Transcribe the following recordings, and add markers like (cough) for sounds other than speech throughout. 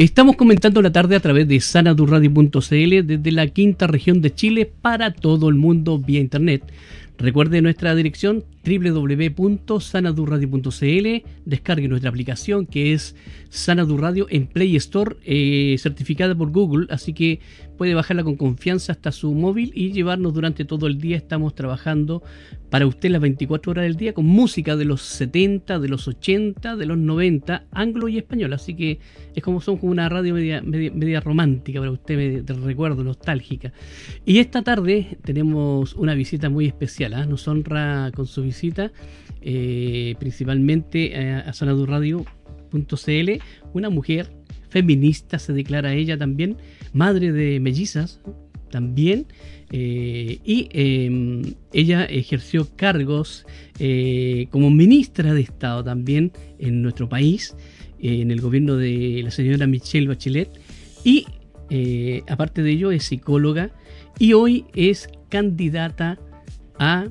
Estamos comentando la tarde a través de sanadurradio.cl desde la quinta región de Chile para todo el mundo vía internet. Recuerde nuestra dirección www.sanadurradio.cl. Descargue nuestra aplicación que es Sanadurradio en Play Store, eh, certificada por Google, así que puede bajarla con confianza hasta su móvil y llevarnos durante todo el día. Estamos trabajando para usted las 24 horas del día con música de los 70, de los 80, de los 90, anglo y español. Así que es como son como una radio media, media, romántica para usted, recuerdo, nostálgica. Y esta tarde tenemos una visita muy especial. Nos honra con su visita, eh, principalmente eh, a Sanadurradio .cl, una mujer feminista, se declara ella también, madre de mellizas también, eh, y em, ella ejerció cargos como ministra de Estado también en nuestro país, en el gobierno de la señora Michelle Bachelet, y aparte de ello es psicóloga y hoy es candidata a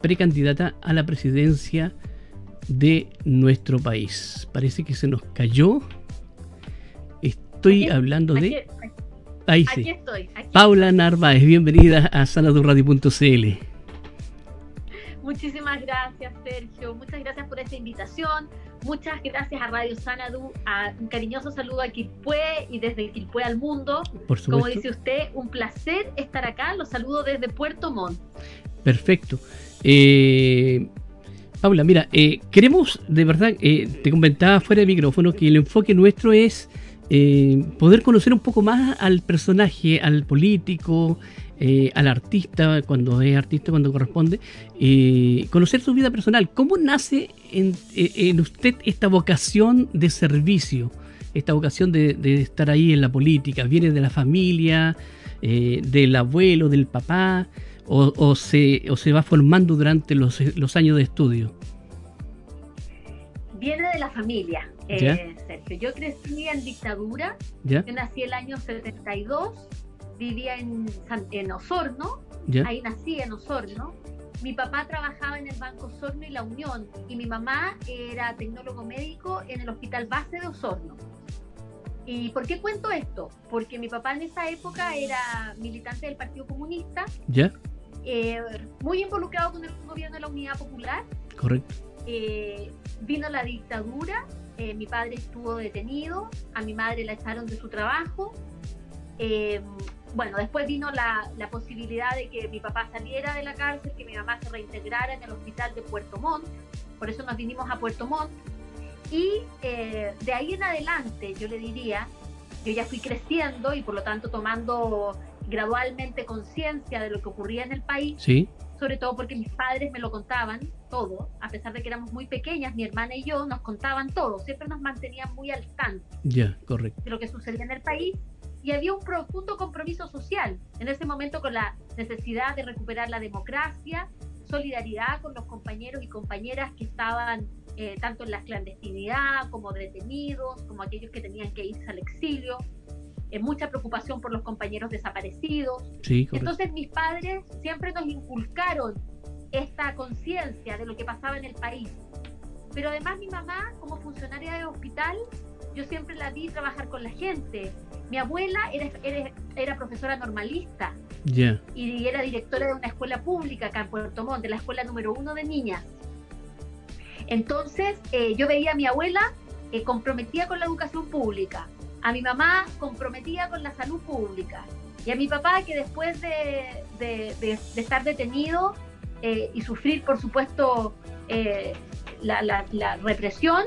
precandidata a la presidencia de nuestro país. Parece que se nos cayó. Estoy hablando de... Ahí sí. estoy, Paula Narváez, bienvenida a saladurradio.cl. Muchísimas gracias, Sergio. Muchas gracias por esta invitación. Muchas gracias a Radio Sanadu. A un cariñoso saludo a Quilpue y desde Quilpue al mundo. Por Como dice usted, un placer estar acá. Los saludo desde Puerto Montt. Perfecto. Eh, Paula, mira, eh, queremos, de verdad, eh, te comentaba fuera de micrófono que el enfoque nuestro es eh, poder conocer un poco más al personaje, al político, al artista, cuando es artista, cuando corresponde, conocer su vida personal. ¿Cómo nace en, usted esta vocación de servicio, esta vocación de, estar ahí en la política? ¿Viene de la familia, del abuelo, del papá? o, se, o se va formando durante los, años de estudio? Viene de la familia, eh, Sergio. Yo crecí en dictadura. Yo nací el año 72, vivía en, en Osorno. Ahí nací en Osorno. Mi papá trabajaba en el Banco Osorno y la Unión y mi mamá era tecnólogo médico en el Hospital Base de Osorno. ¿Y por qué cuento esto? Porque mi papá en esa época era militante del Partido Comunista. ¿Ya? Eh, muy involucrado con el gobierno de la Unidad Popular. Correcto. Eh, vino la dictadura, eh, mi padre estuvo detenido, a mi madre la echaron de su trabajo. Bueno, después vino la, la, posibilidad de que mi papá saliera de la cárcel, que mi mamá se reintegrara en el hospital de Puerto Montt, por eso nos vinimos a Puerto Montt. Y de ahí en adelante, yo le diría, yo ya fui creciendo y por lo tanto tomando gradualmente conciencia de lo que ocurría en el país. Sí. Sobre todo porque mis padres me lo contaban todo, a pesar de que éramos muy pequeñas, mi hermana y yo nos contaban todo, siempre nos mantenían muy al tanto ya, correcto. de lo que sucedía en el país y había un profundo compromiso social en ese momento con la necesidad de recuperar la democracia, solidaridad con los compañeros y compañeras que estaban eh, tanto en la clandestinidad como detenidos, como aquellos que tenían que irse al exilio, mucha preocupación por los compañeros desaparecidos. Entonces mis padres siempre nos inculcaron esta conciencia de lo que pasaba en el país. Pero además mi mamá, como funcionaria de hospital, yo siempre la vi trabajar con la gente. Mi abuela era, era, profesora normalista y era directora de una escuela pública acá en Puerto Montt, de la escuela número uno de niñas. Entonces eh, yo veía a mi abuela eh, comprometida con la educación pública, a mi mamá comprometida con la salud pública y a mi papá que después de, estar detenido eh, y sufrir, por supuesto, eh, la, represión,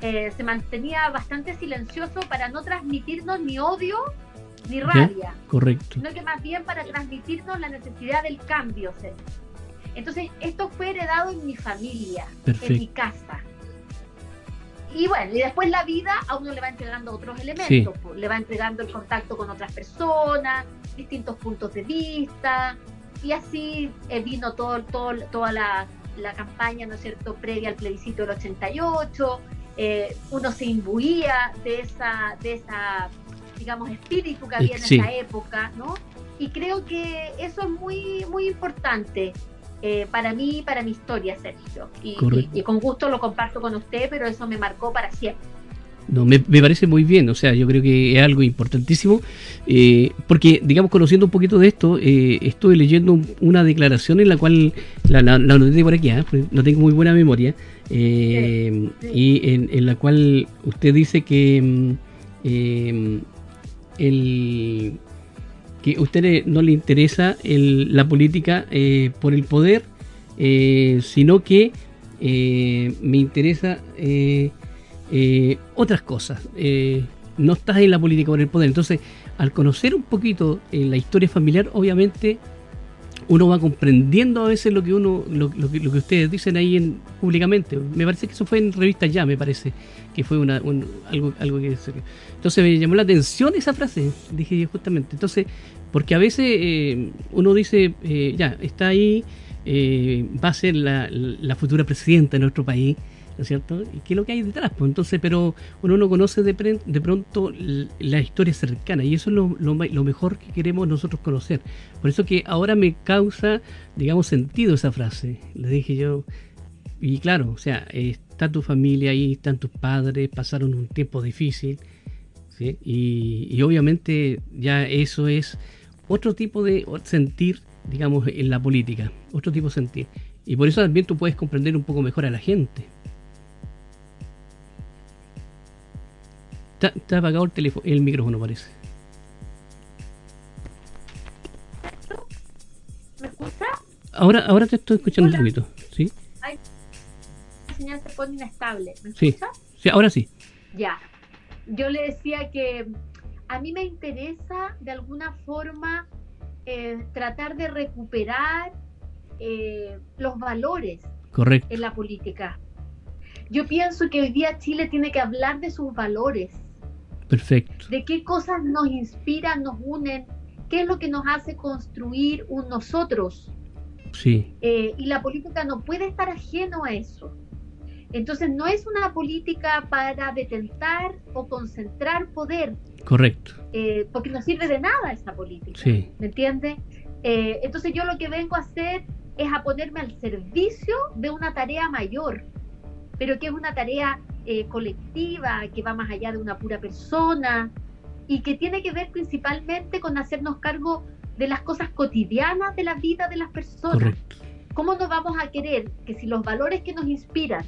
eh, se mantenía bastante silencioso para no transmitirnos ni odio ni rabia. Correcto. Sino que más bien para transmitirnos la necesidad del cambio. Entonces, esto fue heredado en mi familia, en mi casa. Y bueno, y después la vida a uno le va entregando otros elementos, pues, le va entregando el contacto con otras personas, distintos puntos de vista, y así eh, vino todo, todo, toda la, campaña, ¿no es cierto?, previa al plebiscito del 88, eh, uno se imbuía de esa, de esa, digamos, espíritu que había en esa época, ¿no? Y creo que eso es muy, muy importante. Eh, para mí y para mi historia, Sergio. Y, y, con gusto lo comparto con usted, pero eso me marcó para siempre. No, me, parece muy bien, o sea, yo creo que es algo importantísimo, eh, porque, digamos, conociendo un poquito de esto, eh, estuve leyendo una declaración en la cual, la, la, noté por aquí, ¿ah? no tengo muy buena memoria, eh, y en, la cual usted dice que mm, el, que a usted no le interesa la política por el poder, sino que me interesa eh, otras cosas. Eh, no estás en la política por el poder. Entonces, al conocer un poquito eh, la historia familiar, obviamente uno va comprendiendo a veces lo que uno, lo, que, lo que, ustedes dicen ahí en, públicamente. Me parece que eso fue en revista ya, me parece que fue una, algo, algo que entonces me llamó la atención esa frase, dije justamente. Entonces, porque a veces uno dice, ya, está ahí, va a ser la futura presidenta de nuestro país ¿no es cierto? ¿Y qué es lo que hay detrás? Pues entonces, pero uno no conoce de, de pronto la historia cercana y eso es lo, lo, mejor que queremos nosotros conocer. Por eso que ahora me causa, digamos, sentido esa frase. Le dije yo, y claro, o sea, está tu familia ahí, están tus padres, pasaron un tiempo difícil, ¿sí? y, y obviamente ya eso es otro tipo de sentir, digamos, en la política, otro tipo de sentir. Y por eso también tú puedes comprender un poco mejor a la gente. Está, apagado el teléfono, el micrófono parece. ¿Me escucha? Ahora, ahora te estoy escuchando un poquito, ¿sí? la señal se pone inestable. ¿Me escucha? Sí, ahora sí. Ya. Yo le decía que a mí me interesa de alguna forma eh, tratar de recuperar eh, los valores Correcto. en la política. Yo pienso que hoy día Chile tiene que hablar de sus valores Perfecto. De qué cosas nos inspiran, nos unen, qué es lo que nos hace construir un nosotros. Sí. Eh, y la política no puede estar ajeno a eso. Entonces no es una política para detentar o concentrar poder. Correcto. Eh, porque no sirve de nada esa política. Sí. ¿Me entiende? Eh, entonces yo lo que vengo a hacer es a ponerme al servicio de una tarea mayor, pero que es una tarea eh, colectiva, que va más allá de una pura persona y que tiene que ver principalmente con hacernos cargo de las cosas cotidianas de la vida de las personas. ¿Cómo nos vamos a querer que si los valores que nos inspiran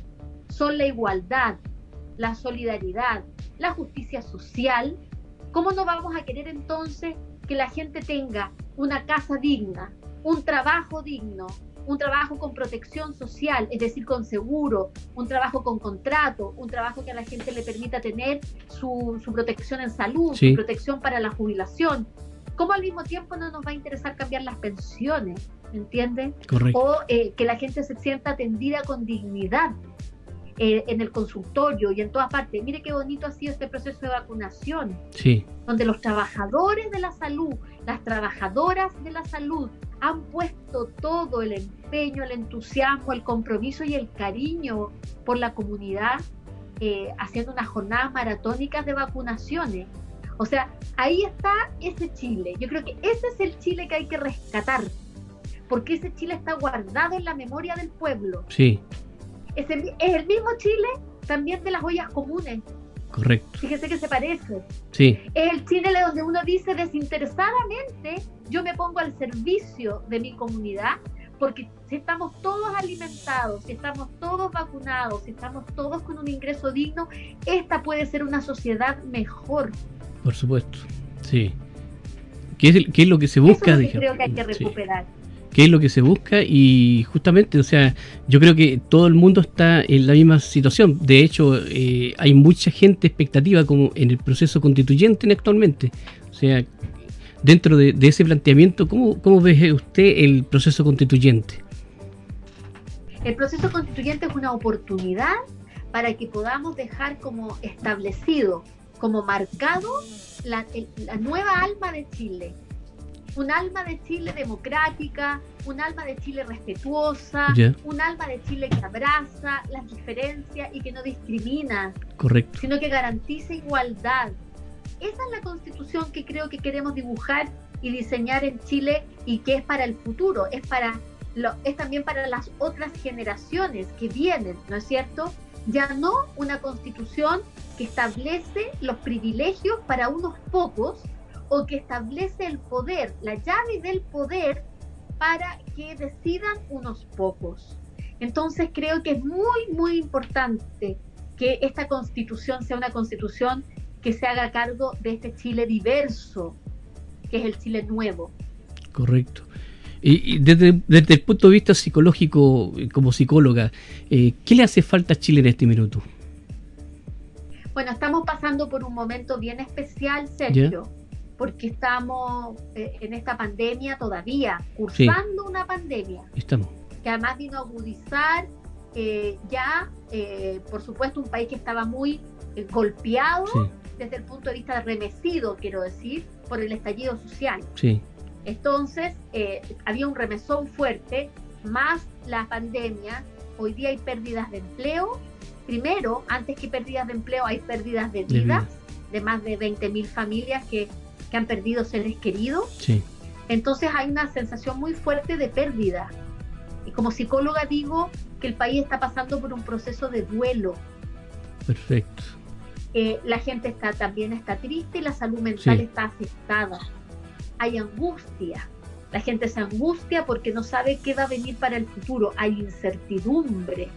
son la igualdad, la solidaridad, la justicia social, ¿cómo no vamos a querer entonces que la gente tenga una casa digna, un trabajo digno, un trabajo con protección social, es decir, con seguro, un trabajo con contrato, un trabajo que a la gente le permita tener su, protección en salud, su protección para la jubilación. ¿Cómo al mismo tiempo no nos va a interesar cambiar las pensiones? ¿Entiendes? O eh, que la gente se sienta atendida con dignidad eh, en el consultorio y en todas partes. Mire qué bonito ha sido este proceso de vacunación, sí. donde los trabajadores de la salud, las trabajadoras de la salud han puesto todo el empeño, el entusiasmo, el compromiso y el cariño por la comunidad, eh, haciendo unas jornadas maratónicas de vacunaciones. O sea, ahí está ese Chile. Yo creo que ese es el Chile que hay que rescatar, porque ese Chile está guardado en la memoria del pueblo. Sí es el, mismo Chile también de las ollas comunes. Correcto. Fíjese que se parece. Sí. Es el Chile donde uno dice desinteresadamente, yo me pongo al servicio de mi comunidad, porque si estamos todos alimentados, si estamos todos vacunados, si estamos todos con un ingreso digno, esta puede ser una sociedad mejor. Por supuesto, sí. ¿Qué es, qué es lo que se busca? Eso creo que hay que recuperar qué es lo que se busca y justamente, o sea, yo creo que todo el mundo está en la misma situación. De hecho, eh, hay mucha gente expectativa como en el proceso constituyente actualmente. O sea, dentro de, ese planteamiento, ¿cómo, ¿cómo ve usted el proceso constituyente? El proceso constituyente es una oportunidad para que podamos dejar como establecido, como marcado la nueva alma de Chile, un alma de Chile democrática, un alma de Chile respetuosa, un alma de Chile que abraza las diferencias y que no discrimina, Correcto. sino que garantiza igualdad. Esa es la constitución que creo que queremos dibujar y diseñar en Chile y que es para el futuro, es para lo, es también para las otras generaciones que vienen, ¿no es cierto? ya no una constitución que establece los privilegios para unos pocos o que establece el poder, la llave del poder para que decidan unos pocos. Entonces creo que es muy, muy importante que esta constitución sea una constitución que se haga cargo de este Chile diverso, que es el Chile nuevo. Correcto. Y, desde, el punto de vista psicológico, como psicóloga, eh, ¿qué le hace falta a Chile en este minuto? Bueno, estamos pasando por un momento bien especial, Sergio, porque estamos eh, en esta pandemia todavía, cursando una pandemia. Estamos. Que además vino a agudizar eh, ya, por supuesto, un país que estaba muy golpeado desde el punto de vista remecido, quiero decir, por el estallido social. Sí. Entonces, eh, había un remesón fuerte, más la pandemia. Hoy día hay pérdidas de empleo. Primero, antes que pérdidas de empleo, hay pérdidas de vidas, de, más de 20.000 familias que, que, han perdido seres queridos. Sí. Entonces, hay una sensación muy fuerte de pérdida. Y como psicóloga digo que el país está pasando por un proceso de duelo. Perfecto. Eh, la gente está también está triste y la salud mental está afectada hay angustia. La gente se angustia porque no sabe qué va a venir para el futuro. Hay incertidumbre.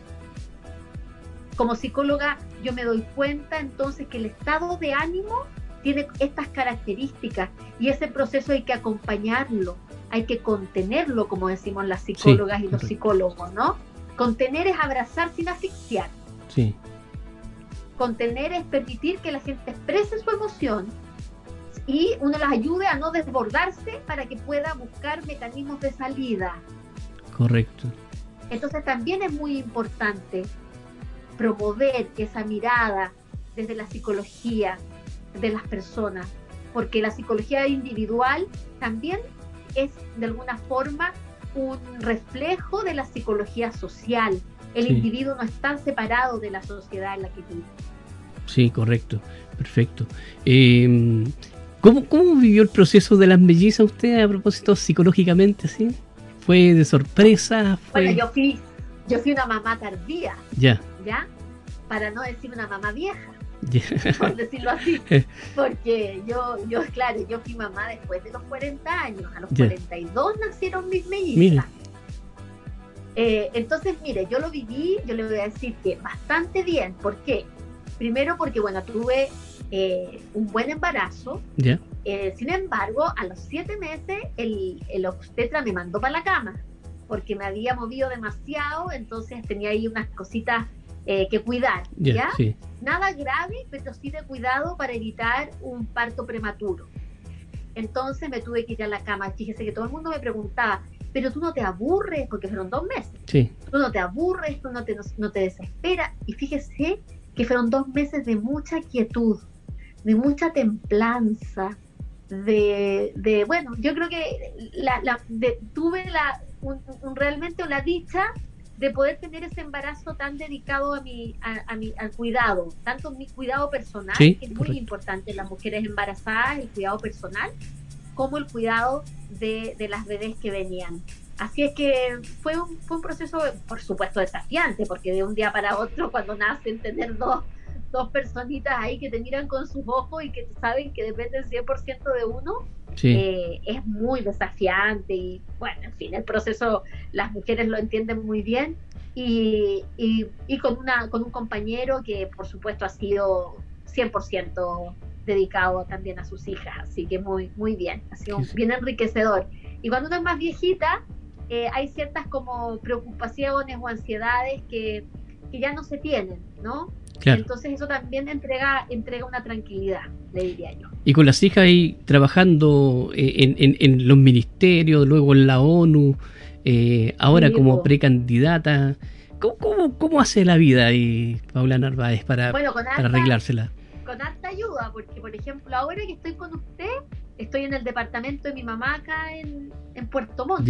Como psicóloga yo me doy cuenta entonces que el estado de ánimo tiene estas características y ese proceso hay que acompañarlo, hay que contenerlo, como decimos las psicólogas y los psicólogos, ¿no? Contener es abrazar sin asfixiar. Sí. Contener es permitir que la gente exprese su emoción y uno las ayude a no desbordarse para que pueda buscar mecanismos de salida. Correcto. Entonces también es muy importante promover esa mirada desde la psicología de las personas, porque la psicología individual también es de alguna forma un reflejo de la psicología social. El individuo no está separado de la sociedad en la que vive. Sí, correcto, perfecto. Eh, ¿Cómo, vivió el proceso de las mellizas usted a propósito psicológicamente, sí? ¿Fue de sorpresa? Bueno, yo fui, yo fui una mamá tardía. Ya. ¿Ya? Para no decir una mamá vieja. (laughs) Por decirlo así. Porque yo, yo, claro, yo fui mamá después de los 40 años. A los 42 nacieron mis mellizas. Eh, entonces, mire, yo lo viví, yo le voy a decir que bastante bien. ¿Por qué? Primero porque, bueno, tuve eh, un buen embarazo. Eh, sin embargo, a los siete meses el, el obstetra me mandó para la cama porque me había movido demasiado, entonces tenía ahí unas cositas eh, que cuidar. ¿ya? Nada grave, pero sí de cuidado para evitar un parto prematuro. Entonces me tuve que ir a la cama. Fíjese que todo el mundo me preguntaba, pero tú no te aburres, porque fueron dos meses. Sí. Tú no te aburres, tú no te, no te desesperas. Y fíjese que fueron dos meses de mucha quietud, de mucha templanza, de, de bueno, yo creo que la, la tuve la, un, realmente la dicha de poder tener ese embarazo tan dedicado a mi, a, mi, al cuidado, tanto mi cuidado personal, que es muy importante en las mujeres embarazadas, el cuidado personal, como el cuidado de, de las bebés que venían. Así es que fue un, fue un proceso, por supuesto, desafiante, porque de un día para otro, (laughs) cuando nacen, tener dos, dos personitas ahí que te miran con sus ojos y que saben que dependen 100% de uno, eh, es muy desafiante y bueno, en fin, el proceso las mujeres lo entienden muy bien y, y, y con, una, con un compañero que por supuesto ha sido 100% dedicado también a sus hijas, así que muy, muy bien, ha sido bien enriquecedor. Y cuando uno es más viejita, eh, hay ciertas como preocupaciones o ansiedades que, que ya no se tienen, ¿no? Entonces eso también entrega, entrega una tranquilidad, le diría yo. Y con las hijas ahí trabajando eh, en, los ministerios, luego en la ONU, eh, ahora como precandidata, ¿cómo, cómo, hace la vida ahí Paula Narváez para, para arreglársela? Con alta ayuda, porque por ejemplo ahora que estoy con usted, estoy en el departamento de mi mamá acá en, en Puerto Montt.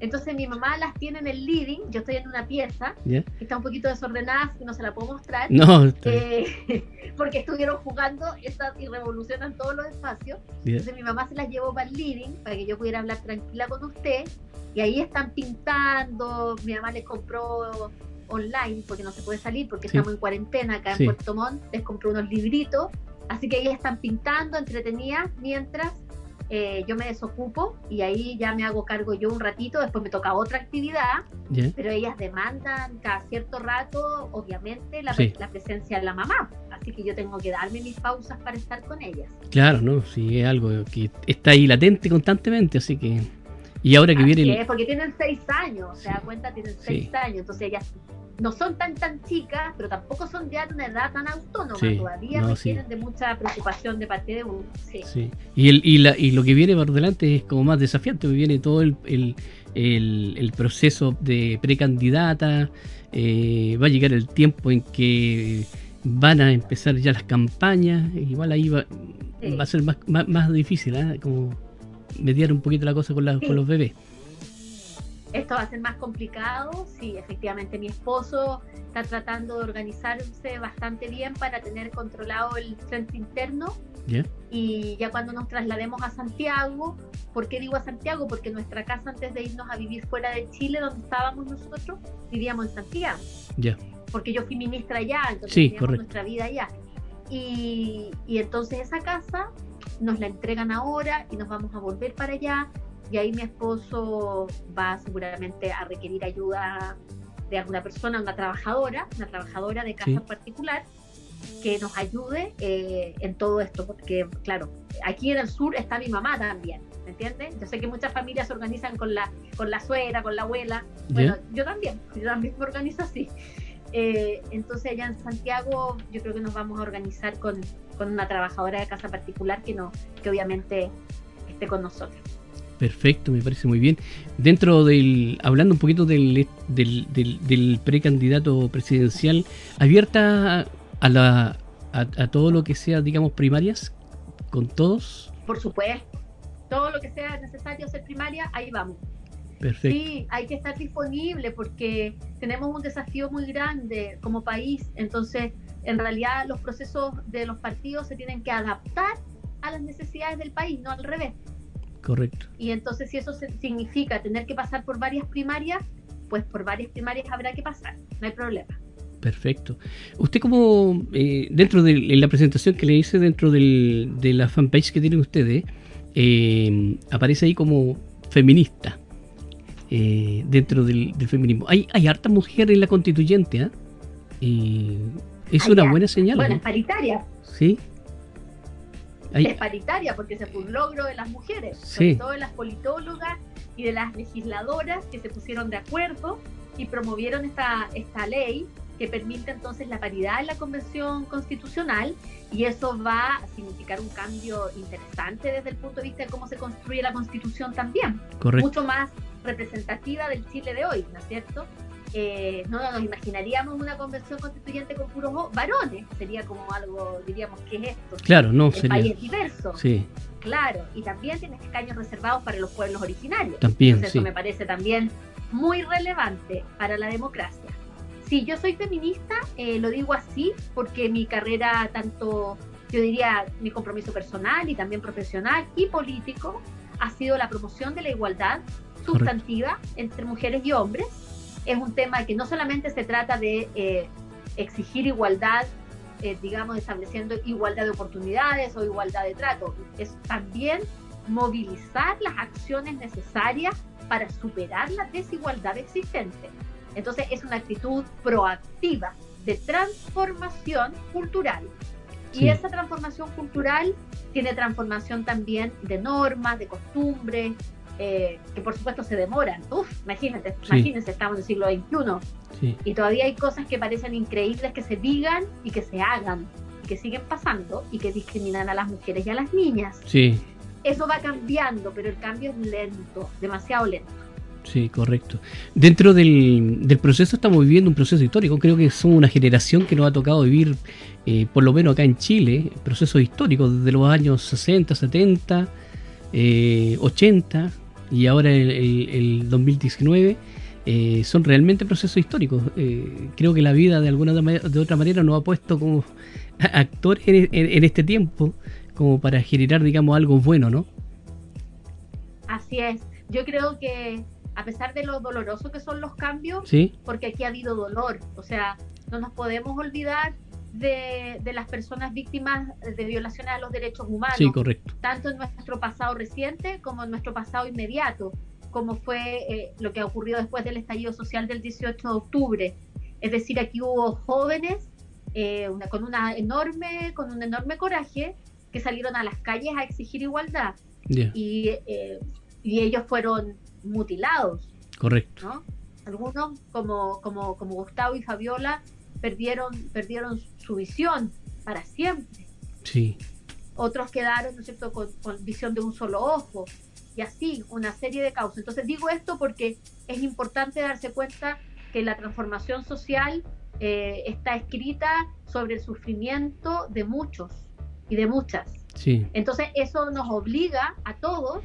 Entonces mi mamá las tiene en el living, yo estoy en una pieza que está un poquito desordenada, que no se la puedo mostrar, no, eh, (laughs) porque estuvieron jugando y revolucionan todos los espacios. Entonces mi mamá se las llevó para el living para que yo pudiera hablar tranquila con usted. Y ahí están pintando, mi mamá les compró online, porque no se puede salir, porque estamos en cuarentena acá en Puerto Montt, les compré unos libritos, así que ellas están pintando, entretenidas, mientras eh, yo me desocupo y ahí ya me hago cargo yo un ratito, después me toca otra actividad, pero ellas demandan cada cierto rato, obviamente, la, la, presencia de la mamá, así que yo tengo que darme mis pausas para estar con ellas. Claro, ¿no? Sí, es algo que está ahí latente constantemente, así que... Y ahora que viene... porque tienen seis años, se da cuenta, tienen seis años, entonces ellas no son tan tan chicas, pero tampoco son ya de una edad tan autónoma, todavía requieren de mucha preocupación de parte de uno. Sí. Y, el, y, la, y lo que viene por delante es como más desafiante, viene todo el, el, el, proceso de precandidata, eh, va a llegar el tiempo en que van a empezar ya las campañas, igual ahí va, va a ser más, más, difícil, ¿eh? como mediar un poquito la cosa con, la, con los bebés. Esto va a ser más complicado, sí, efectivamente mi esposo está tratando de organizarse bastante bien para tener controlado el frente interno. Y ya cuando nos traslademos a Santiago, ¿por qué digo a Santiago? Porque nuestra casa antes de irnos a vivir fuera de Chile, donde estábamos nosotros, vivíamos en Santiago. Ya. Porque yo fui ministra allá, entonces nuestra vida allá. Y, y entonces esa casa nos la entregan ahora y nos vamos a volver para allá y ahí mi esposo va seguramente a requerir ayuda de alguna persona, una trabajadora, una trabajadora de casa particular, que nos ayude eh, en todo esto, porque claro, aquí en el sur está mi mamá también, ¿me entiendes? Yo sé que muchas familias se organizan con la, con la suegra, con la abuela, bueno, yo también, yo también me organizo así. Eh, entonces allá en Santiago yo creo que nos vamos a organizar con, con una trabajadora de casa particular que, no, que obviamente esté con nosotros. Perfecto, me parece muy bien. Dentro del, hablando un poquito del, del, precandidato presidencial, abierta a, la, a, todo lo que sea, digamos, primarias, con todos. Por supuesto, todo lo que sea necesario hacer primaria, ahí vamos. Perfecto. Sí, hay que estar disponible porque tenemos un desafío muy grande como país, entonces en realidad los procesos de los partidos se tienen que adaptar a las necesidades del país, no al revés. Correcto. Y entonces si eso significa tener que pasar por varias primarias, pues por varias primarias habrá que pasar, no hay problema. Perfecto. Usted como, eh, dentro de la presentación que le hice dentro del, de la fanpage que tienen ustedes, eh, aparece ahí como feminista eh, dentro del, feminismo. Hay, hay harta mujer en la constituyente, ¿eh? es una buena señal. Bueno, es paritaria. Sí, es paritaria porque se fue un logro de las mujeres, sobre todo de las politólogas y de las legisladoras que se pusieron de acuerdo y promovieron esta, esta ley que permite entonces la paridad en la Convención Constitucional y eso va a significar un cambio interesante desde el punto de vista de cómo se construye la Constitución también. Mucho más representativa del Chile de hoy, ¿no es cierto? Eh, no nos imaginaríamos una convención constituyente con puros varones, sería como algo, diríamos, ¿qué es esto? Claro, no, El país es diverso. Sí. Claro, y también tiene escaños reservados para los pueblos originarios. También, Eso me parece también muy relevante para la democracia. Sí, yo soy feminista, eh, lo digo así porque mi carrera, tanto, yo diría, mi compromiso personal y también profesional y político, ha sido la promoción de la igualdad sustantiva entre mujeres y hombres es un tema que no solamente se trata de eh, exigir igualdad, eh, digamos, estableciendo igualdad de oportunidades o igualdad de trato, es también movilizar las acciones necesarias para superar la desigualdad existente. Entonces es una actitud proactiva de transformación cultural. Y esa transformación cultural tiene transformación también de normas, de costumbres, eh, que por supuesto se demoran. Uf, imagínate, imagínense, estamos en el siglo XXI y todavía hay cosas que parecen increíbles que se digan y que se hagan, y que siguen pasando y que discriminan a las mujeres y a las niñas. Sí. Eso va cambiando, pero el cambio es lento, demasiado lento. Sí, correcto. Dentro del, del, proceso estamos viviendo un proceso histórico. Creo que somos una generación que nos ha tocado vivir, eh, por lo menos acá en Chile, procesos históricos desde los años 60, 70, eh, 80, y ahora el, 2019 eh, son realmente procesos históricos. Eh, creo que la vida de alguna de otra manera nos ha puesto como (laughs) actores en, este tiempo como para generar, digamos, algo bueno, ¿no? Así es. Yo creo que a pesar de lo doloroso que son los cambios, porque aquí ha habido dolor, o sea, no nos podemos olvidar de, las personas víctimas de violaciones a los derechos humanos, tanto en nuestro pasado reciente como en nuestro pasado inmediato, como fue eh, lo que ha ocurrido después del estallido social del 18 de octubre. Es decir, aquí hubo jóvenes eh, con una enorme, con un enorme coraje que salieron a las calles a exigir igualdad y, eh, y, ellos fueron mutilados. Correcto. Algunos, como, como, como Gustavo y Fabiola, perdieron, perdieron su visión para siempre. Sí. Otros quedaron, ¿no es cierto?, con, visión de un solo ojo. Y así, una serie de causas. Entonces digo esto porque es importante darse cuenta que la transformación social eh, está escrita sobre el sufrimiento de muchos y de muchas. Sí. Entonces eso nos obliga a todos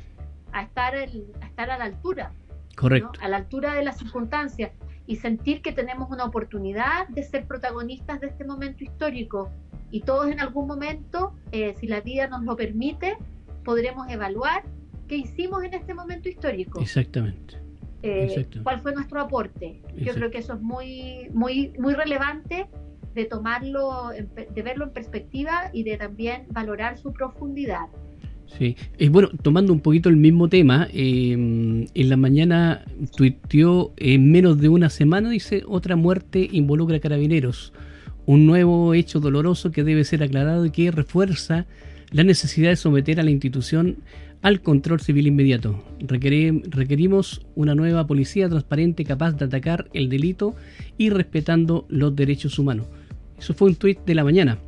a estar, a, estar a la altura. Correcto. A la altura de las circunstancias y sentir que tenemos una oportunidad de ser protagonistas de este momento histórico. Y todos en algún momento, eh, si la vida nos lo permite, podremos evaluar qué hicimos en este momento histórico. Exactamente. Eh, ¿Cuál fue nuestro aporte? Yo creo que eso es muy, muy, muy relevante de tomarlo, de verlo en perspectiva y de también valorar su profundidad. Sí, y bueno, tomando un poquito el mismo tema, em, en la mañana tuiteó en menos de una semana, dice, otra muerte involucra carabineros. Un nuevo hecho doloroso que debe ser aclarado y que refuerza la necesidad de someter a la institución al control civil inmediato. requerimos una nueva policía transparente capaz de atacar el delito y respetando los derechos humanos. Eso fue un tuit de la mañana.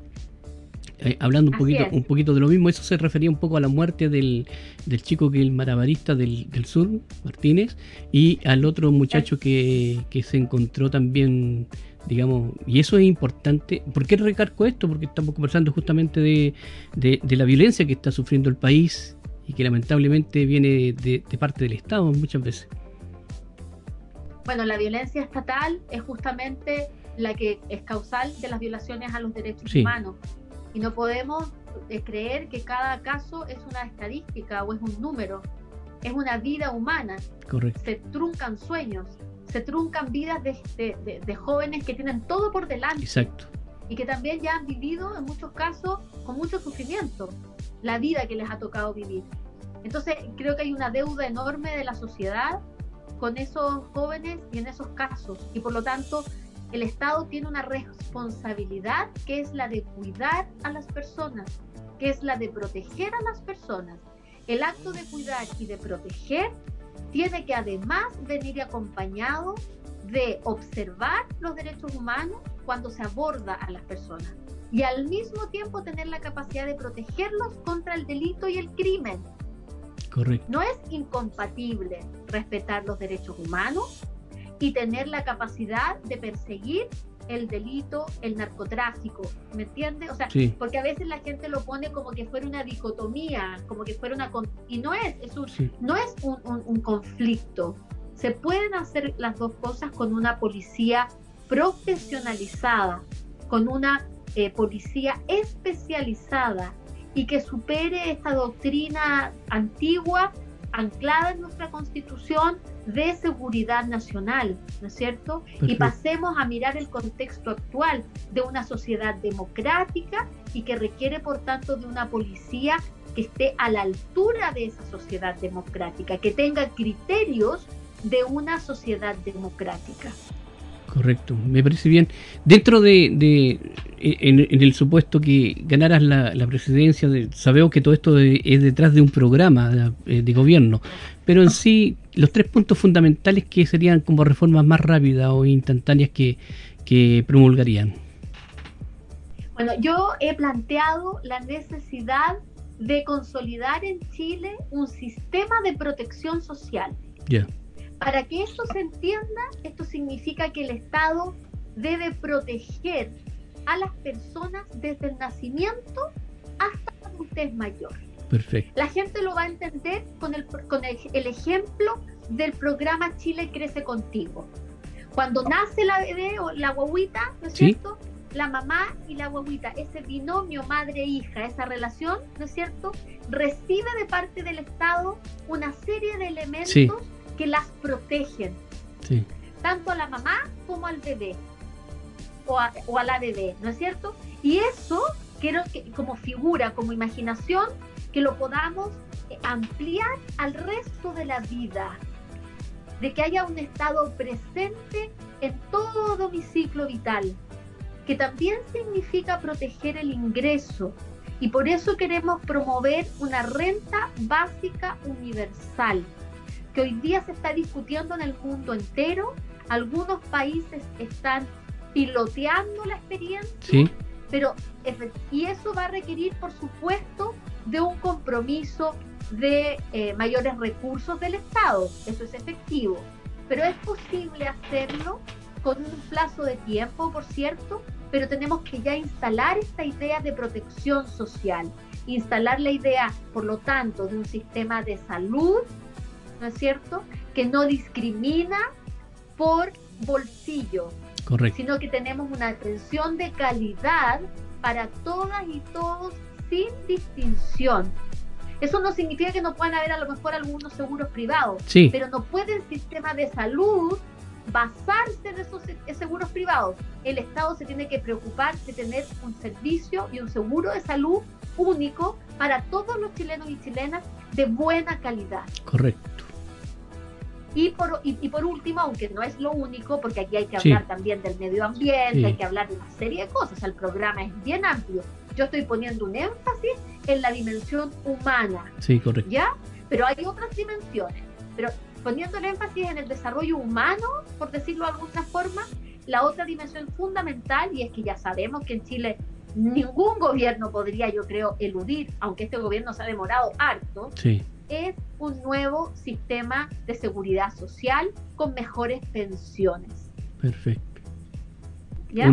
Eh, hablando un poquito, un poquito de lo mismo, eso se refería un poco a la muerte del, del chico que es el marabarista del, del, sur, Martínez, y al otro muchacho que, que se encontró también, digamos, y eso es importante. ¿Por qué recargo esto? Porque estamos conversando justamente de, de, la violencia que está sufriendo el país y que lamentablemente viene de, parte del Estado muchas veces. Bueno, la violencia estatal es justamente la que es causal de las violaciones a los derechos humanos. Y no podemos eh, creer que cada caso es una estadística o es un número. Es una vida humana. Correcto. Se truncan sueños, se truncan vidas de, de, jóvenes que tienen todo por delante. Exacto. Y que también ya han vivido en muchos casos con mucho sufrimiento la vida que les ha tocado vivir. Entonces creo que hay una deuda enorme de la sociedad con esos jóvenes y en esos casos. Y por lo tanto el Estado tiene una responsabilidad que es la de cuidar a las personas, que es la de proteger a las personas. El acto de cuidar y de proteger tiene que además venir acompañado de observar los derechos humanos cuando se aborda a las personas y al mismo tiempo tener la capacidad de protegerlos contra el delito y el crimen. Correcto. No es incompatible respetar los derechos humanos y tener la capacidad de perseguir el delito, el narcotráfico, ¿me entiendes? O sea, porque a veces la gente lo pone como que fuera una dicotomía, como que fuera una... Y no es, es un, no es un, un, conflicto. Se pueden hacer las dos cosas con una policía profesionalizada, con una eh, policía especializada y que supere esta doctrina antigua anclada en nuestra constitución de seguridad nacional, ¿no es cierto? Y pasemos a mirar el contexto actual de una sociedad democrática y que requiere, por tanto, de una policía que esté a la altura de esa sociedad democrática, que tenga criterios de una sociedad democrática. Correcto, me parece bien. Dentro de, en, el supuesto que ganaras la, presidencia, de, sabemos que todo esto es detrás de un programa de, de, gobierno, pero en sí, los tres puntos fundamentales que serían como reformas más rápidas o instantáneas que, que promulgarían. Bueno, yo he planteado la necesidad de consolidar en Chile un sistema de protección social. Ya. Para que esto se entienda, esto significa que el Estado debe proteger a las personas desde el nacimiento hasta la adultez mayor. Perfecto. La gente lo va a entender con el, con el, ejemplo del programa Chile Crece Contigo. Cuando nace la bebé o la guaguita, ¿no es cierto? La mamá y la guaguita, ese binomio madre-hija, esa relación, ¿no es cierto? Recibe de parte del Estado una serie de elementos que las protegen. Tanto a la mamá como al bebé. O a, o a la bebé, ¿no es cierto? Y eso quiero que como figura, como imaginación, que lo podamos eh, ampliar al resto de la vida, de que haya un estado presente en todo mi ciclo vital, que también significa proteger el ingreso. Y por eso queremos promover una renta básica universal, que hoy día se está discutiendo en el mundo entero. Algunos países están piloteando la experiencia, pero y eso va a requerir, por supuesto, de un compromiso de eh, mayores recursos del Estado. Eso es efectivo. Pero es posible hacerlo con un plazo de tiempo, por cierto, pero tenemos que ya instalar esta idea de protección social, instalar la idea, por lo tanto, de un sistema de salud, ¿no es cierto?, que no discrimina por bolsillo, Correcto. sino que tenemos una atención de calidad para todas y todos sin distinción. Eso no significa que no puedan haber a lo mejor algunos seguros privados, pero no puede el sistema de salud basarse en esos seguros privados. El Estado se tiene que preocupar de tener un servicio y un seguro de salud único para todos los chilenos y chilenas de buena calidad. Correcto. Y por, y, por último, aunque no es lo único, porque aquí hay que hablar también del medio ambiente, hay que hablar de una serie de cosas, el programa es bien amplio. Yo estoy poniendo un énfasis en la dimensión humana. Sí, correcto. ¿Ya? Pero hay otras dimensiones. Pero poniendo el énfasis en el desarrollo humano, por decirlo de alguna forma, la otra dimensión fundamental, y es que ya sabemos que en Chile ningún gobierno podría, yo creo, eludir, aunque este gobierno se ha demorado harto, es un nuevo sistema de seguridad social con mejores pensiones. Perfecto. ¿Ya?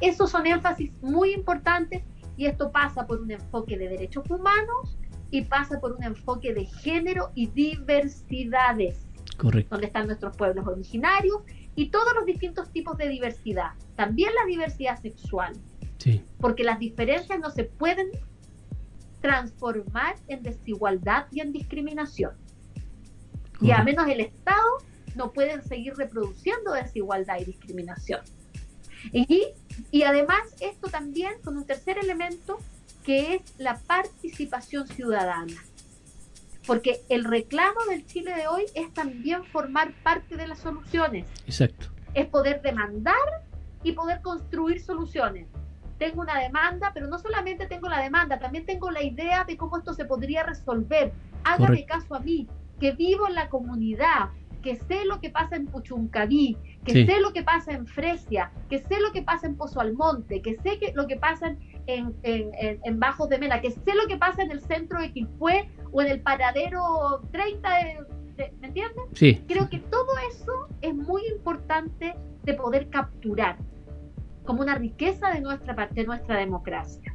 esos son énfasis muy importantes y esto pasa por un enfoque de derechos humanos y pasa por un enfoque de género y diversidades. Correcto. Donde están nuestros pueblos originarios y todos los distintos tipos de diversidad. También la diversidad sexual. Sí. Porque las diferencias no se pueden transformar en desigualdad y en discriminación. Y a menos el Estado no puede seguir reproduciendo desigualdad y discriminación. Y, y además esto también con un tercer elemento que es la participación ciudadana porque el reclamo del Chile de hoy es también formar parte de las soluciones. Exacto. Es poder demandar y poder construir soluciones. Tengo una demanda, pero no solamente tengo la demanda, también tengo la idea de cómo esto se podría resolver. Hágame caso a mí, que vivo en la comunidad, que sé lo que pasa en Puchuncaví, que sé lo que pasa en Fresia, que sé lo que pasa en Pozo Almonte, que sé que, lo que pasa en, en, en, Bajos de Mena, que sé lo que pasa en el centro de Quilpué o en el paradero 30 de, ¿me entiendes? Sí. Creo que todo eso es muy importante de poder capturar como una riqueza de nuestra parte, nuestra democracia.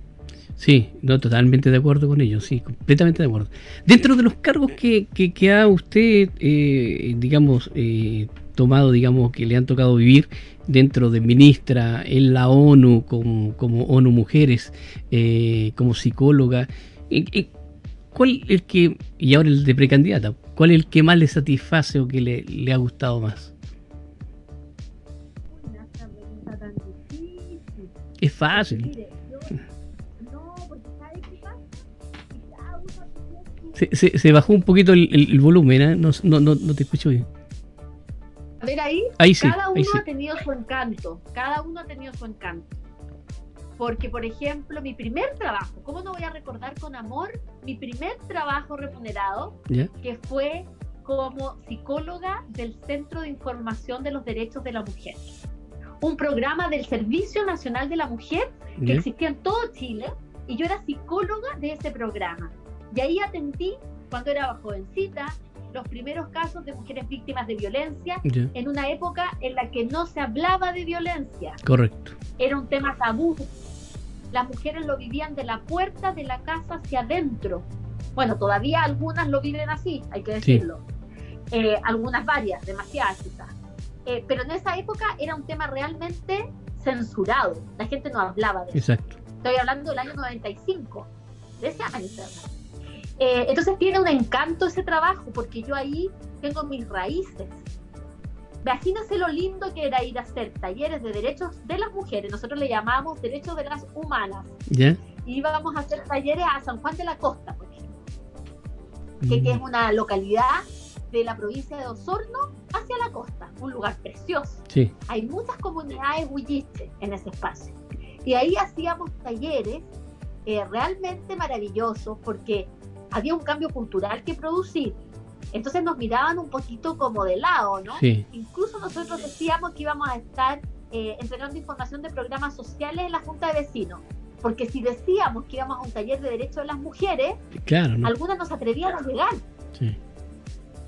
Sí, no, totalmente de acuerdo con ello, sí, completamente de acuerdo. Dentro de los cargos que, que, ha usted, eh, digamos, eh, tomado, digamos, que le han tocado vivir dentro de ministra en la ONU, como, como ONU Mujeres, eh, como psicóloga, ¿cuál el que, y ahora el de precandidata, cuál es el que más le satisface o que le ha gustado más? Es fácil. Se, se, bajó un poquito el, volumen, ¿eh? no, no, no, te escucho bien. A ver ahí, cada uno ha tenido su encanto, cada uno ha tenido su encanto. Porque, por ejemplo, mi primer trabajo, ¿cómo no voy a recordar con amor mi primer trabajo remunerado? Que fue como psicóloga del Centro de Información de los Derechos de la Mujer. Un programa del Servicio Nacional de la Mujer que existía en todo Chile y yo era psicóloga de ese programa. Y ahí atendí, cuando era jovencita, los primeros casos de mujeres víctimas de violencia en una época en la que no se hablaba de violencia. Correcto. Era un tema tabú. Las mujeres lo vivían de la puerta de la casa hacia adentro. Bueno, todavía algunas lo viven así, hay que decirlo. Eh, algunas varias, demasiadas quizás. Eh, pero en esa época era un tema realmente censurado. La gente no hablaba de eso. Exacto. Estoy hablando del año 95, de ese año. Eh, entonces tiene un encanto ese trabajo, porque yo ahí tengo mis raíces. Imagínense lo lindo que era ir a hacer talleres de derechos de las mujeres, nosotros le llamamos derechos de las humanas. ¿Ya? Íbamos a hacer talleres a San Juan de la Costa, por ejemplo, que, que es Mm, una localidad de la provincia de Osorno hacia la costa, un lugar precioso. Sí, Hay muchas comunidades huilliches en ese espacio. Y ahí hacíamos talleres eh, realmente maravillosos porque había un cambio cultural que producir. Entonces nos miraban un poquito como de lado, ¿no? sí, Incluso nosotros decíamos que íbamos a estar eh, entregando información de programas sociales en la Junta de Vecinos. Porque si decíamos que íbamos a un taller de derechos de las mujeres, claro, ¿no? algunas nos atrevían a llegar. Sí,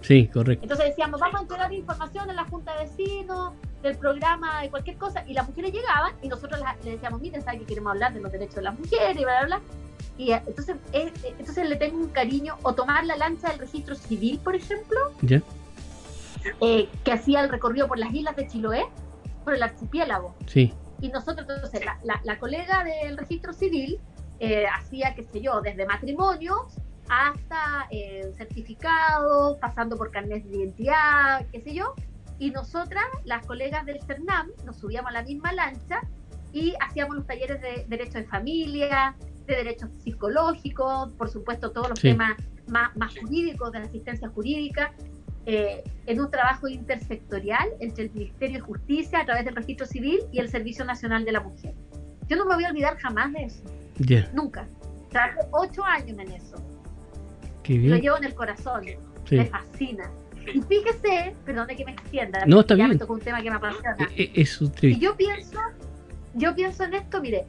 sí, correcto. Entonces decíamos, vamos a entregar información en la Junta de Vecinos, del programa, de cualquier cosa, y las mujeres llegaban y nosotros la- le decíamos, miren, ¿saben que queremos hablar de los derechos de las mujeres? Y bla, bla, bla. Y eh, entonces, eh, eh, entonces le tengo un cariño, o tomar la lancha del registro civil, por ejemplo, ¿Ya? eh, que hacía el recorrido por las islas de Chiloé, por el archipiélago. Sí, Y nosotros, entonces, la, la- la colega del registro civil eh, hacía, qué sé yo, desde matrimonios hasta eh, certificados, pasando por carnet de identidad, qué sé yo. Y nosotras, las colegas del CERNAM, nos subíamos a la misma lancha y hacíamos los talleres de derechos de familia, de derechos psicológicos, por supuesto todos los Sí. temas más, más jurídicos, de asistencia jurídica, eh, en un trabajo intersectorial entre el Ministerio de Justicia a través del Registro Civil y el Servicio Nacional de la Mujer. Yo no me voy a olvidar jamás de eso, nunca. Trabajé ocho años en eso, lo bien. llevo en el corazón, Sí. me fascina. Y fíjese, perdón de que me extienda, No, está ya me bien. tocó un tema que me apasiona. E- e- Es un Y yo pienso, yo pienso en esto, mire,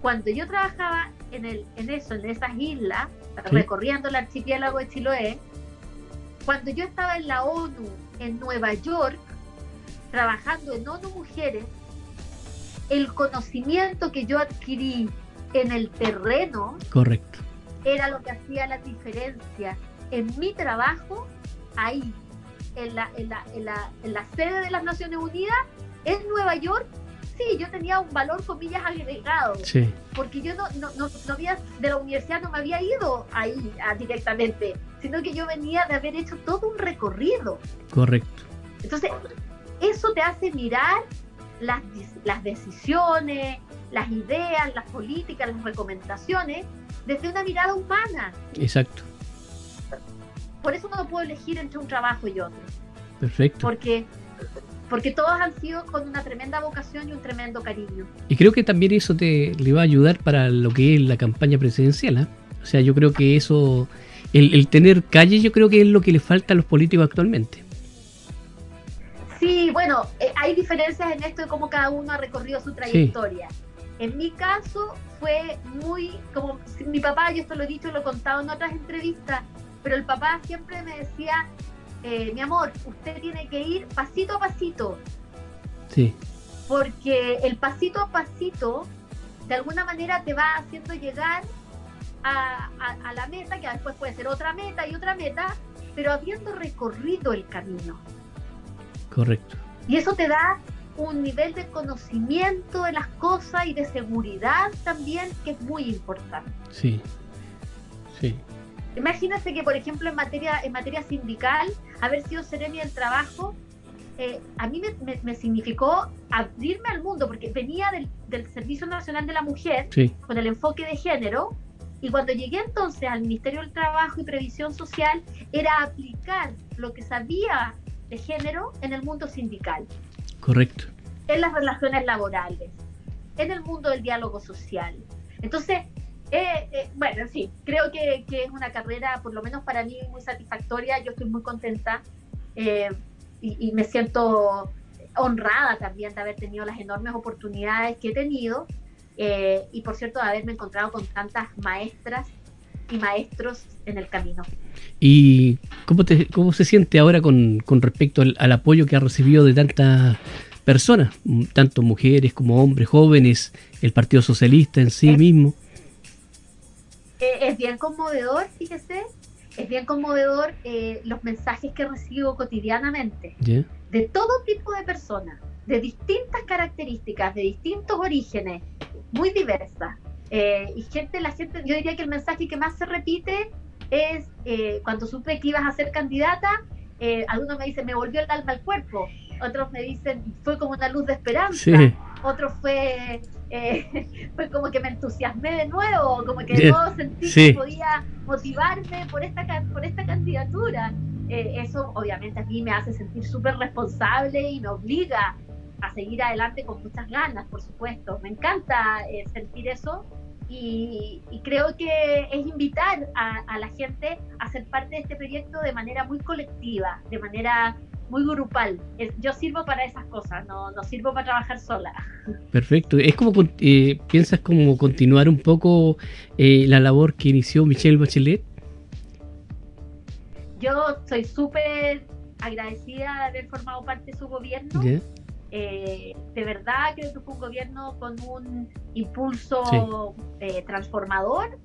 cuando yo trabajaba en, el, en eso, en esas islas, Sí. recorriendo el archipiélago de Chiloé, cuando yo estaba en la ONU en Nueva York, trabajando en ONU Mujeres, el conocimiento que yo adquirí en el terreno Correcto. Era lo que hacía la diferencia en mi trabajo ahí, en la, en la, en la, en la sede de las Naciones Unidas, en Nueva York. Sí, yo tenía un valor, comillas, agregado, Sí, porque yo no, no, no, no había, de la universidad no me había ido ahí ah, directamente, sino que yo venía de haber hecho todo un recorrido. correcto. Entonces, eso te hace mirar las, las decisiones, las ideas, las políticas, las recomendaciones desde una mirada humana. Exacto. Por eso no puedo elegir entre un trabajo y otro, Perfecto. porque, porque todos han sido con una tremenda vocación y un tremendo cariño. Y creo que también eso te le va a ayudar para lo que es la campaña presidencial. ¿ah? O sea, yo creo que eso, el, el tener calle, yo creo que es lo que le falta a los políticos actualmente. Sí, bueno, eh, hay diferencias en esto de cómo cada uno ha recorrido su trayectoria. En mi caso fue muy, como mi papá, yo esto lo he dicho, lo he contado en otras entrevistas, pero el papá siempre me decía, eh, mi amor, usted tiene que ir pasito a pasito, Sí, porque el pasito a pasito de alguna manera te va haciendo llegar a, a- a la meta, que después puede ser otra meta y otra meta, pero habiendo recorrido el camino. correcto. Y eso te da un nivel de conocimiento de las cosas y de seguridad también que es muy importante. Sí, sí, Imagínense que, por ejemplo, en materia, en materia sindical, haber sido seremi del trabajo, eh, a mí me, me- me significó abrirme al mundo, porque venía del, del Servicio Nacional de la Mujer sí, con el enfoque de género, y cuando llegué entonces al Ministerio del Trabajo y Previsión Social, era aplicar lo que sabía de género en el mundo sindical. Correcto. en las relaciones laborales, en el mundo del diálogo social. Entonces, eh, eh, bueno, sí, creo que, que es una carrera, por lo menos para mí, muy satisfactoria. Yo estoy muy contenta eh, y, y me siento honrada también de haber tenido las enormes oportunidades que he tenido y, por cierto, de haberme encontrado con tantas maestras y maestros en el camino. ¿Y cómo, te, cómo se siente ahora con, con respecto al, al apoyo que ha recibido de tantas personas, m- tanto mujeres como hombres, jóvenes, el Partido Socialista en sí Es- mismo? Eh, es bien conmovedor, fíjese, es bien conmovedor eh, los mensajes que recibo cotidianamente. De todo tipo de personas, de distintas características, de distintos orígenes, muy diversas. Eh, y gente, la gente, yo diría que el mensaje que más se repite es eh, cuando supe que ibas a ser candidata, eh, algunos me dicen, me volvió el alma al cuerpo, otros me dicen, fue como una luz de esperanza, otros fue, eh, (laughs) fue como que me entusiasmé de nuevo, como que de nuevo sentí que podía motivarme por esta, por esta candidatura. Eh, eso obviamente a mí me hace sentir súper responsable y me obliga a seguir adelante con muchas ganas, por supuesto. Me encanta sentir eso y, creo que es invitar a, la gente a ser parte de este proyecto de manera muy colectiva, de manera muy grupal. Yo sirvo para esas cosas, no, no sirvo para trabajar sola. Perfecto. Es como, eh, ¿piensas como continuar un poco eh, la labor que inició Michelle Bachelet? Yo soy súper agradecida de haber formado parte de su gobierno. Eh, de verdad creo que fue un gobierno con un impulso eh, transformador,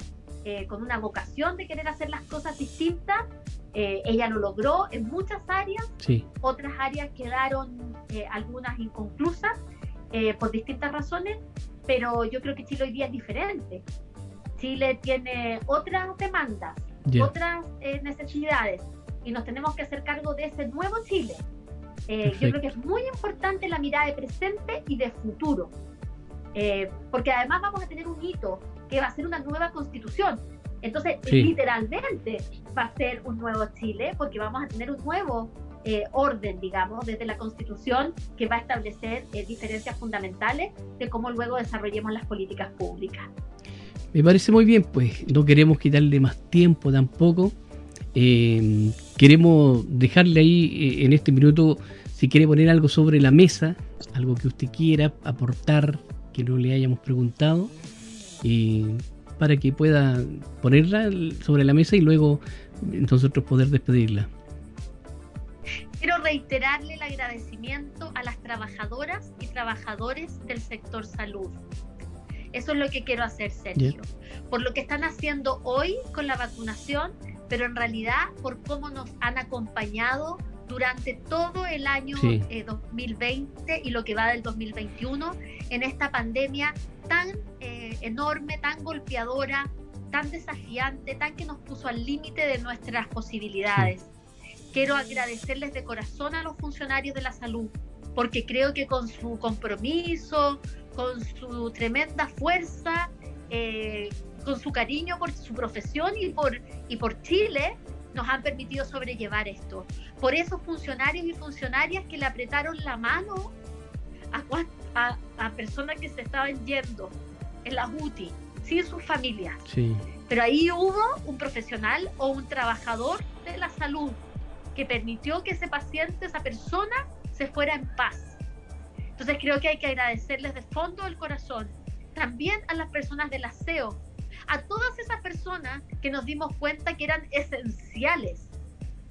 eh, con una vocación de querer hacer las cosas distintas. Ella lo logró en muchas áreas, otras áreas quedaron algunas inconclusas por distintas razones, pero yo creo que Chile hoy día es diferente. Chile tiene otras demandas, otras necesidades y nos tenemos que hacer cargo de ese nuevo Chile eh, yo creo que es muy importante la mirada de presente y de futuro, eh, porque además vamos a tener un hito que va a ser una nueva constitución. Entonces, literalmente va a ser un nuevo Chile, porque vamos a tener un nuevo eh, orden, digamos, desde la constitución que va a establecer diferencias fundamentales de cómo luego desarrollemos las políticas públicas. Me parece muy bien, pues no queremos quitarle más tiempo tampoco. Eh, queremos dejarle ahí eh, en este minuto, si quiere poner algo sobre la mesa, algo que usted quiera aportar, que no le hayamos preguntado, para que pueda ponerla sobre la mesa y luego nosotros poder despedirla. Quiero reiterarle el agradecimiento a las trabajadoras y trabajadores del sector salud. Eso es lo que quiero hacer, Sergio. Por lo que están haciendo hoy con la vacunación pero en realidad por cómo nos han acompañado durante todo el año 2020 eh, y lo que va del 2021 en esta pandemia tan eh, enorme, tan golpeadora, tan desafiante, tan que nos puso al límite de nuestras posibilidades. Quiero agradecerles de corazón a los funcionarios de la salud, porque creo que con su compromiso, con su tremenda fuerza, eh, con su cariño por su profesión y por, y por Chile, nos han permitido sobrellevar esto. Por esos funcionarios y funcionarias que le apretaron la mano a, a, personas que se estaban yendo en la UTI, sin sus familias. Pero ahí hubo un profesional o un trabajador de la salud que permitió que ese paciente, esa persona, se fuera en paz. Entonces creo que hay que agradecerles de fondo del corazón también a las personas del aseo a todas esas personas que nos dimos cuenta que eran esenciales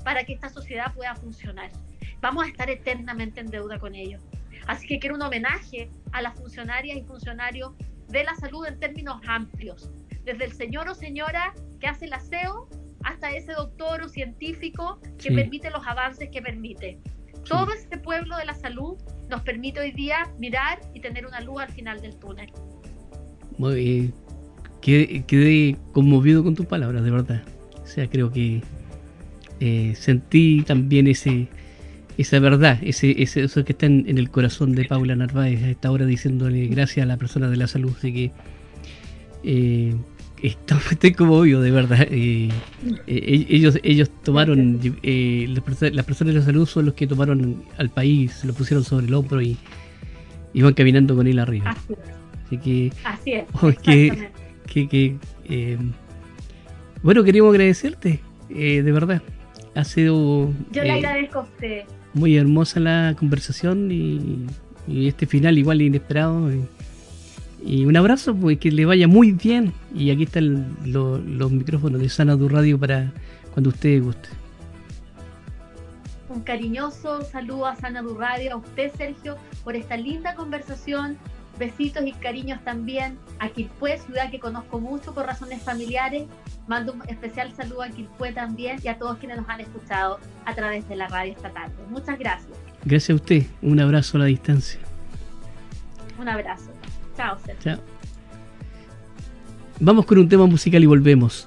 para que esta sociedad pueda funcionar. Vamos a estar eternamente en deuda con ellos. Así que quiero un homenaje a las funcionarias y funcionarios de la salud en términos amplios, desde el señor o señora que hace el aseo hasta ese doctor o científico que permite los avances que permite. Todo este pueblo de la salud nos permite hoy día mirar y tener una luz al final del túnel. Muy bien quedé, conmovido con tus palabras, de verdad. O sea, creo que eh, sentí también ese esa verdad, ese, ese eso que está en, el corazón de Paula Narváez a esta hora diciéndole gracias a la persona de la salud, de que eh, estoy (laughs) como obvio, de verdad. Eh, eh, ellos ellos tomaron, las, personas de la salud son los que tomaron al país, lo pusieron sobre el hombro y iban caminando con él arriba. Así, que, Así es. (laughs) que, eh, bueno, queríamos agradecerte, eh, de verdad. Ha sido... Yo le eh, agradezco a usted. Muy hermosa la conversación y, este final igual inesperado. Y, un abrazo, pues que le vaya muy bien. Y aquí están los micrófonos de Sana Du Radio para cuando usted guste. Un cariñoso saludo a Sana Du Radio, a usted Sergio, por esta linda conversación Besitos y cariños también a Quilpué, ciudad que conozco mucho por razones familiares. Mando un especial saludo a Quilpué también y a todos quienes nos han escuchado a través de la radio esta tarde. Muchas gracias. Gracias a usted. Un abrazo a la distancia. Un abrazo. Chao, Sergio. Chao. Vamos con un tema musical y volvemos.